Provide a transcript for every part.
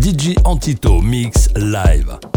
DJ Antito Mix Live.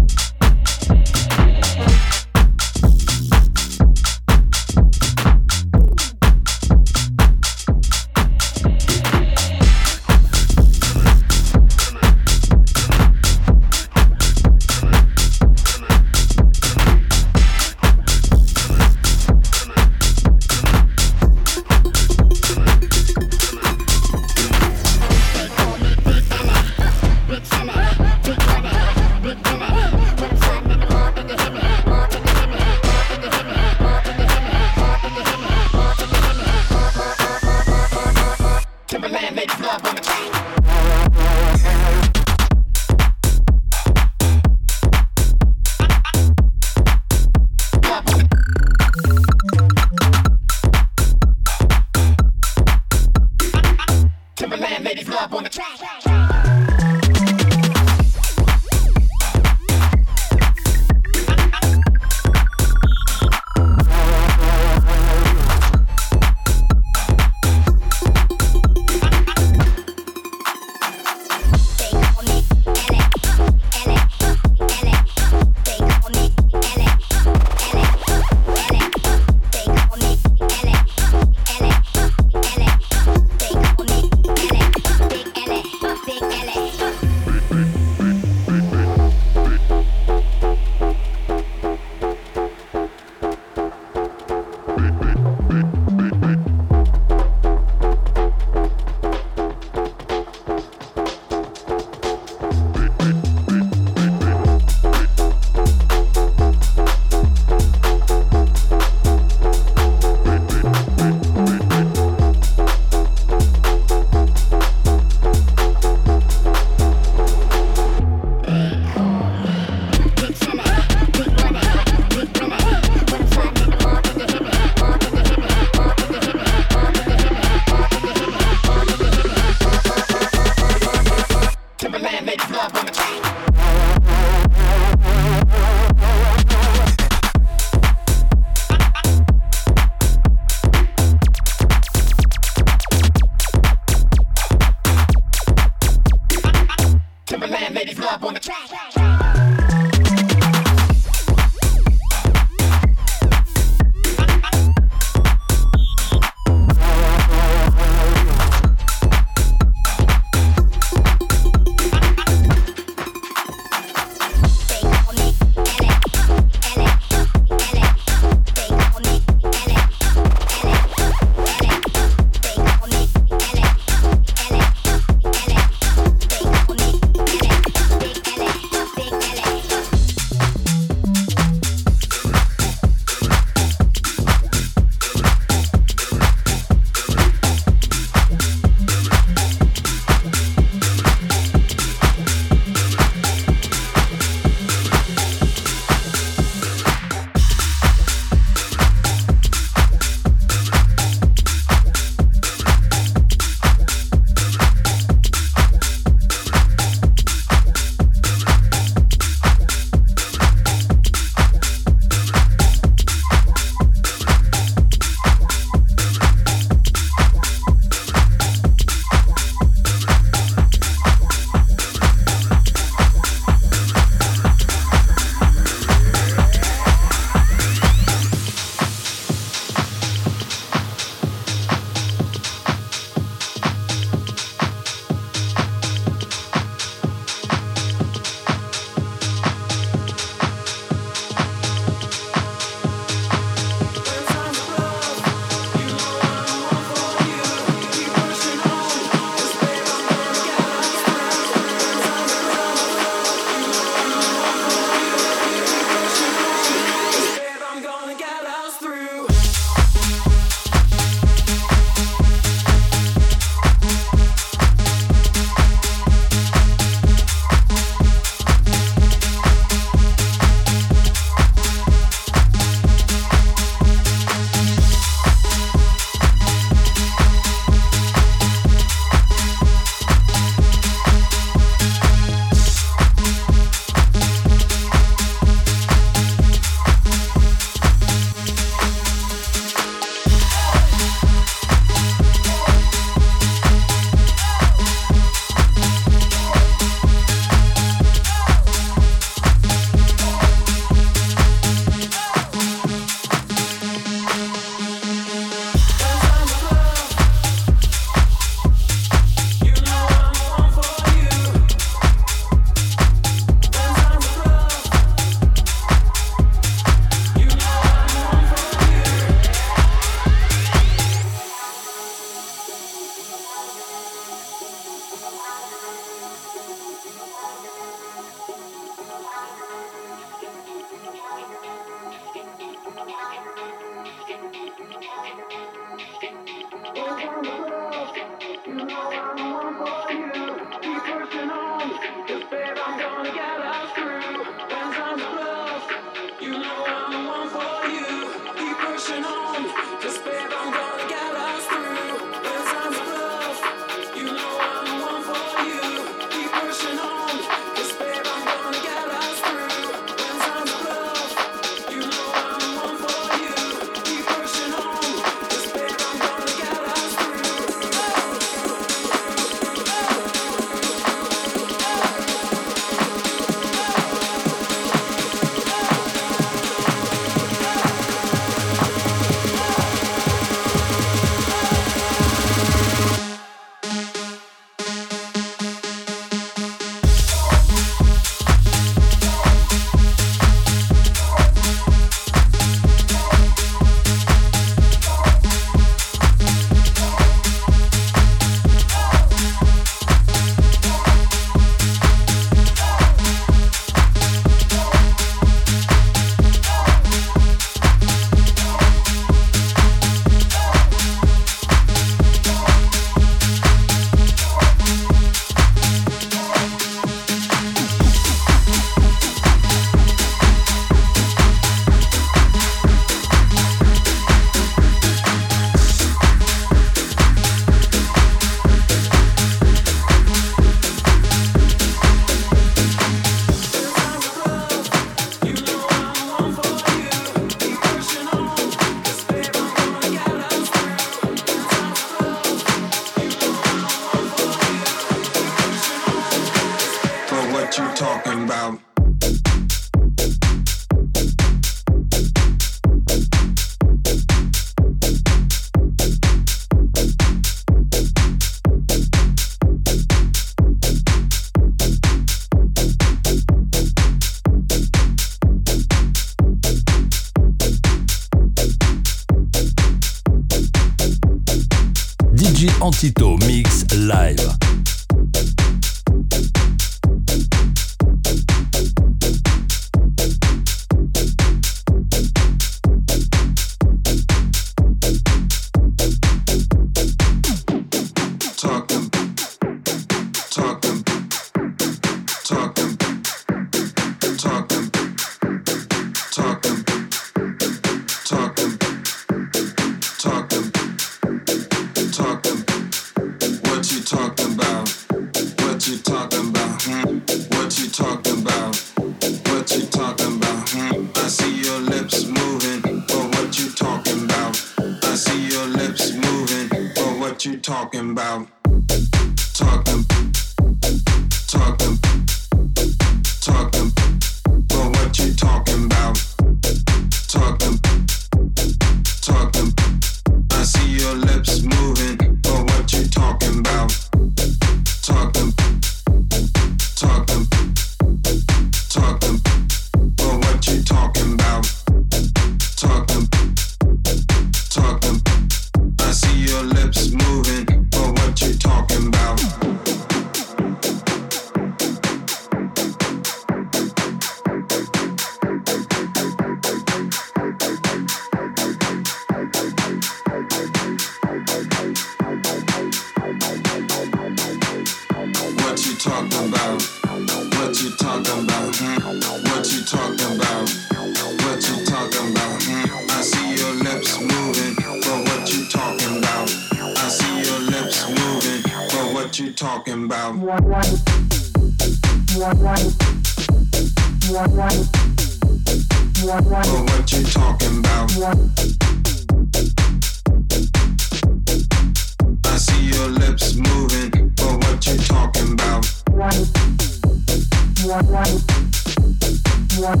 What,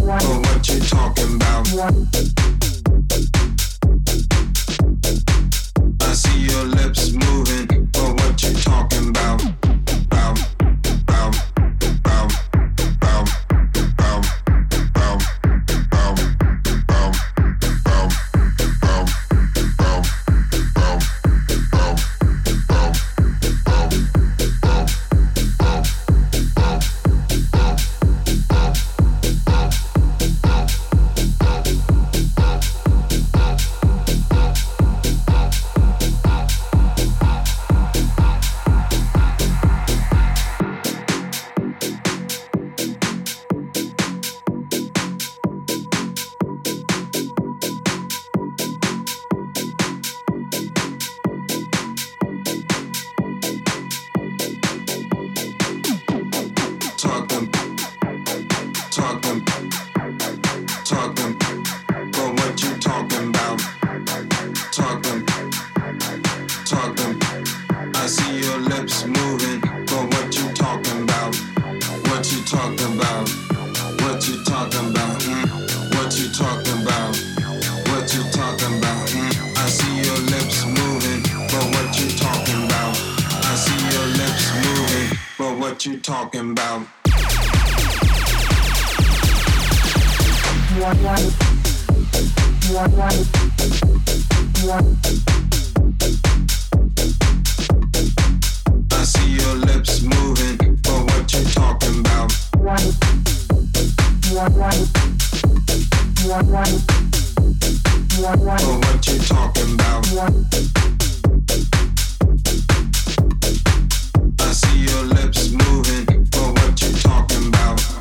what, what you talking about? I see your lips moving, but what you talking about?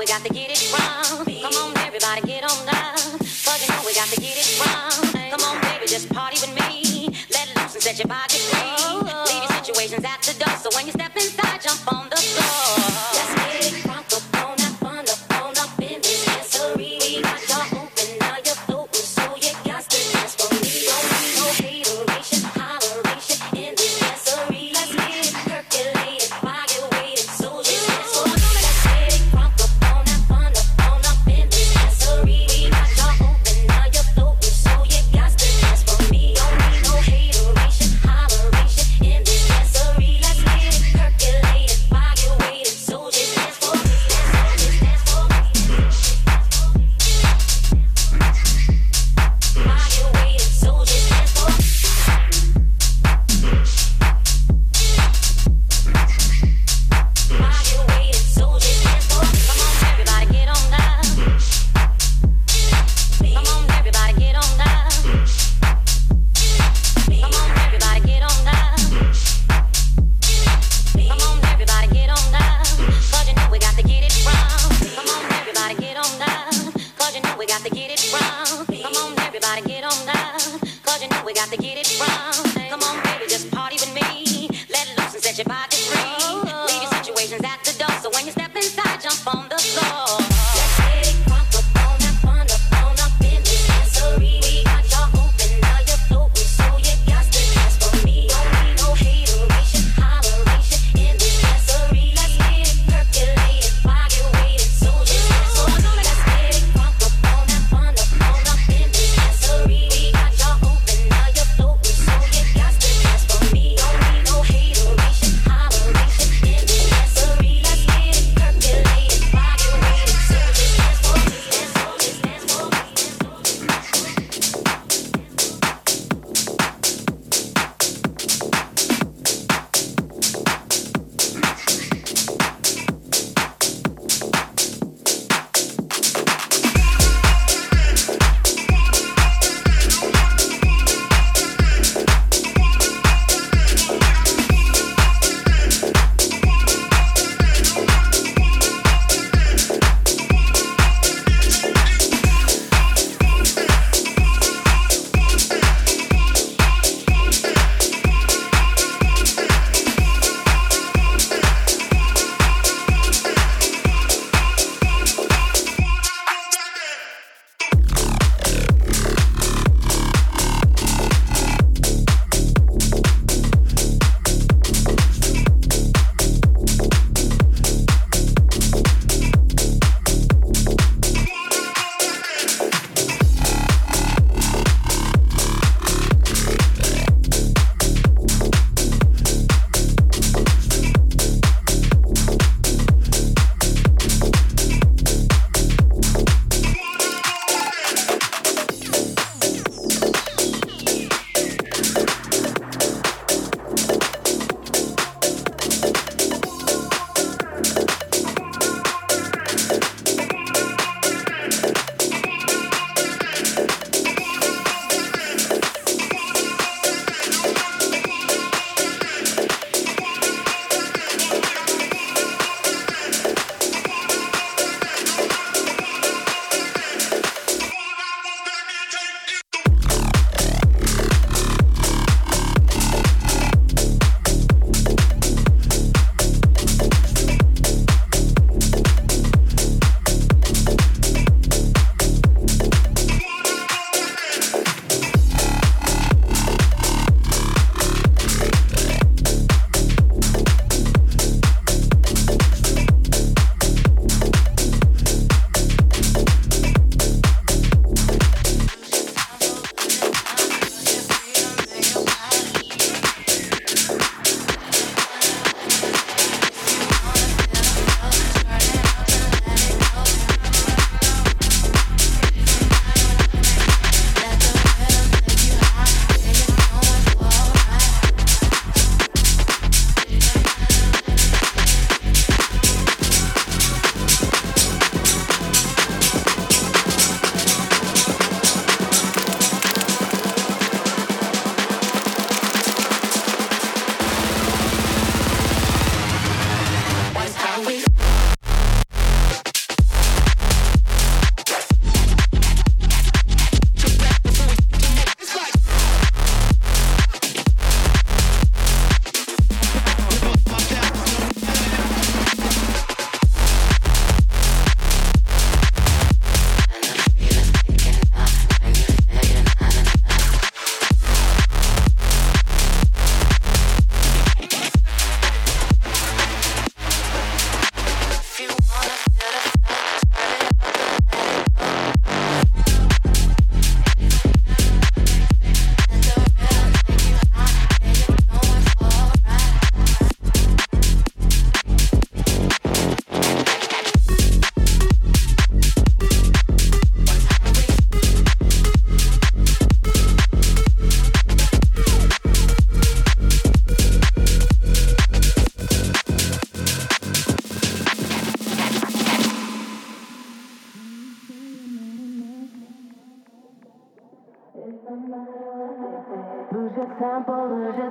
we got to get it wrong. Come on, everybody, get on down. Cause you know we got to get it wrong. Come on, baby, just party with me. Let loose and set your body free. Leave your situations at the door, so when you step inside, jump on.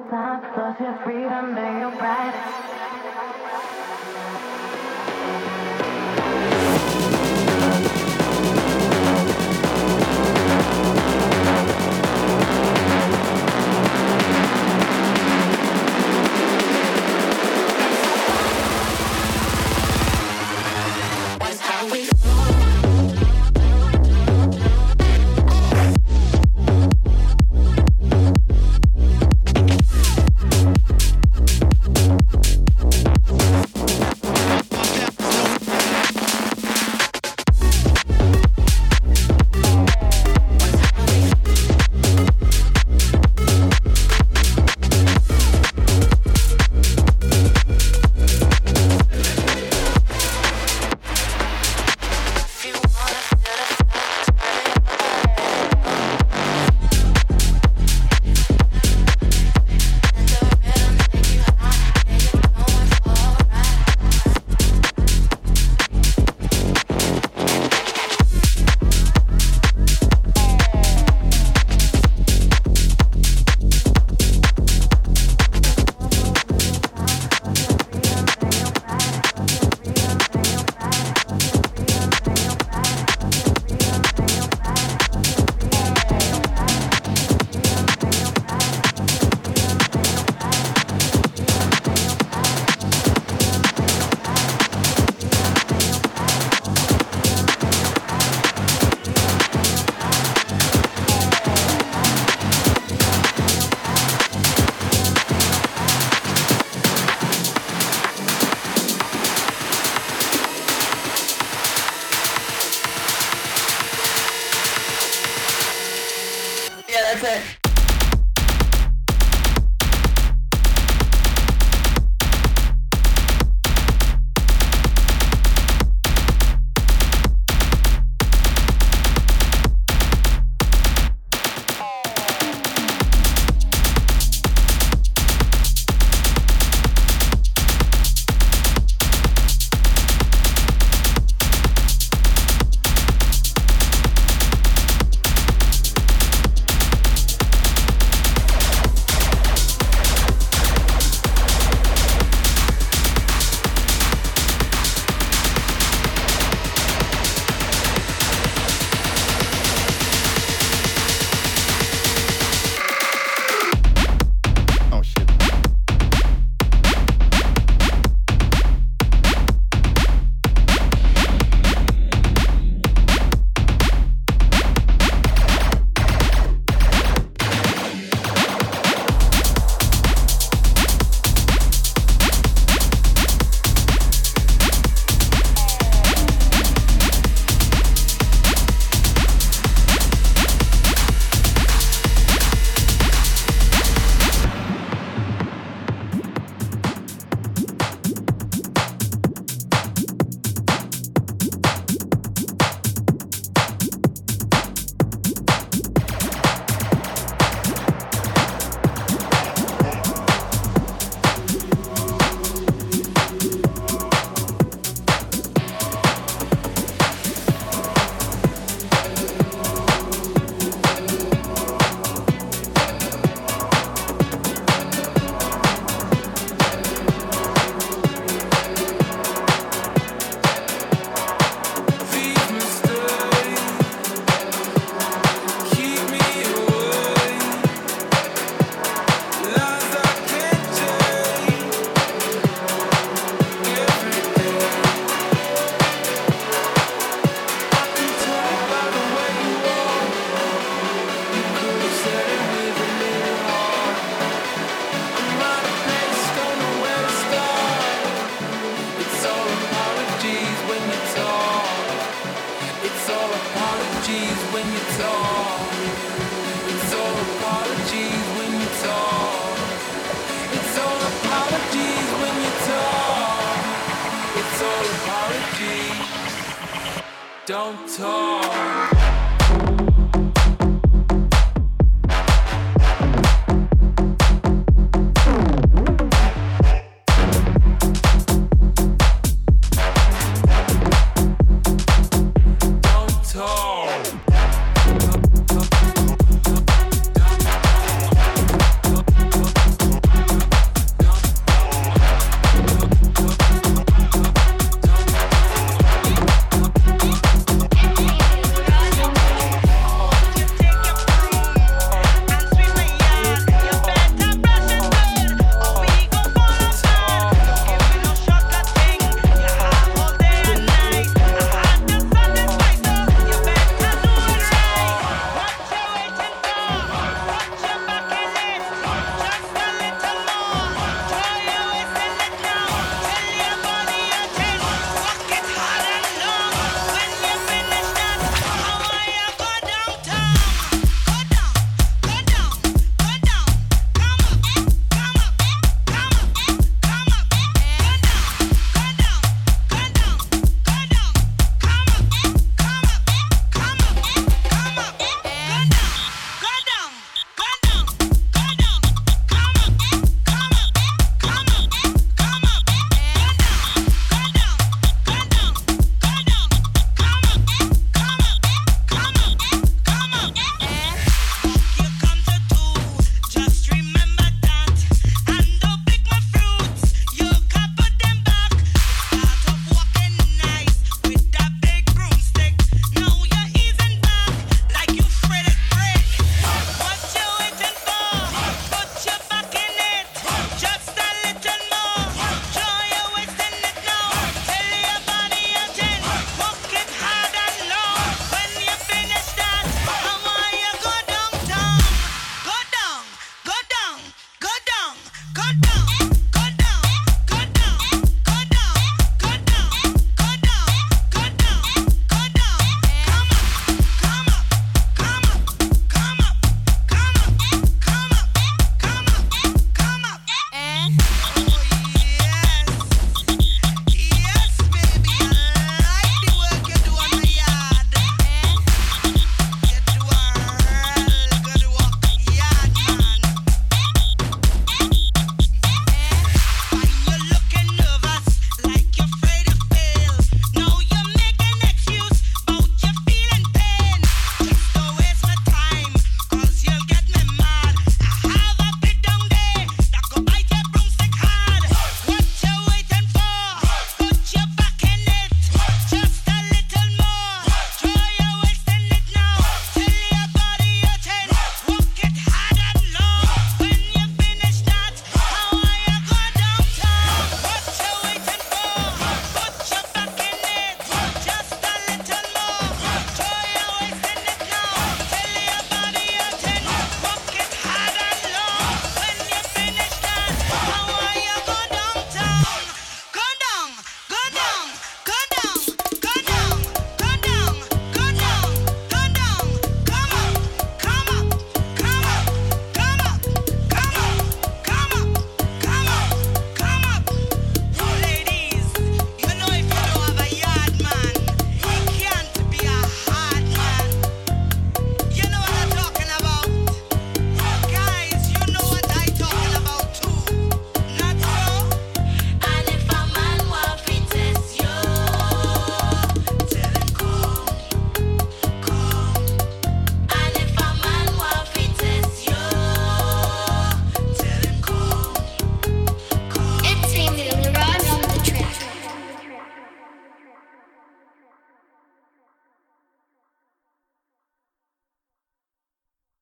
Don't talk.